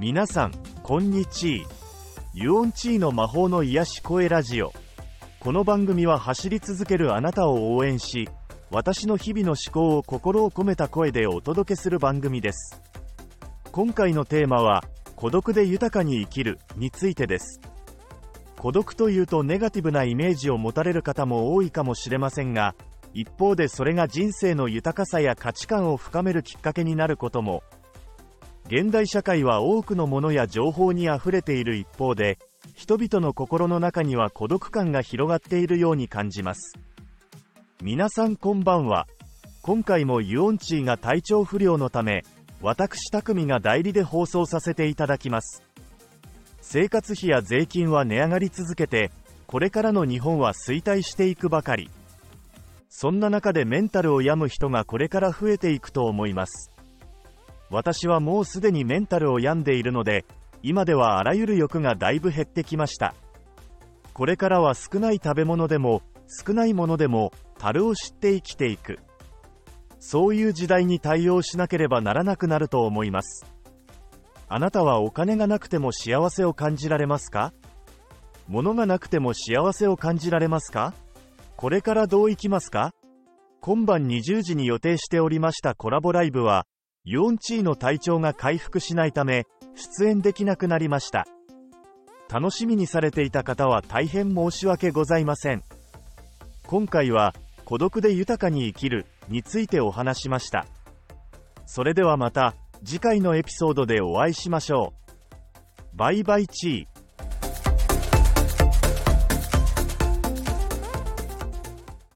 皆さん、こんにちは。ユオンチーの魔法の癒し声ラジオ。この番組は走り続けるあなたを応援し、私の日々の思考を心を込めた声でお届けする番組です。今回のテーマは、孤独で豊かに生きるについてです。孤独というとネガティブなイメージを持たれる方も多いかもしれませんが、一方でそれが人生の豊かさや価値観を深めるきっかけになることも現代社会は多くのものや情報にあふれている一方で人々の心の中には孤独感が広がっているように感じます。皆さんこんばんは。今回もユオンチーが体調不良のため私匠が代理で放送させていただきます。生活費や税金は値上がり続けてこれからの日本は衰退していくばかり。そんな中でメンタルを病む人がこれから増えていくと思います。私はもうすでにメンタルを病んでいるので今ではあらゆる欲がだいぶ減ってきました。これからは少ない食べ物でも少ないものでも樽を知って生きていく。そういう時代に対応しなければならなくなると思います。あなたはお金がなくても幸せを感じられますか？物がなくても幸せを感じられますか？これからどう行きますか？今晩20時に予定しておりましたコラボライブはユオンチーの体調が回復しないため、出演できなくなりました。楽しみにされていた方は大変申し訳ございません。今回は、孤独で豊かに生きるについてお話しました。それではまた、次回のエピソードでお会いしましょう。バイバイチー。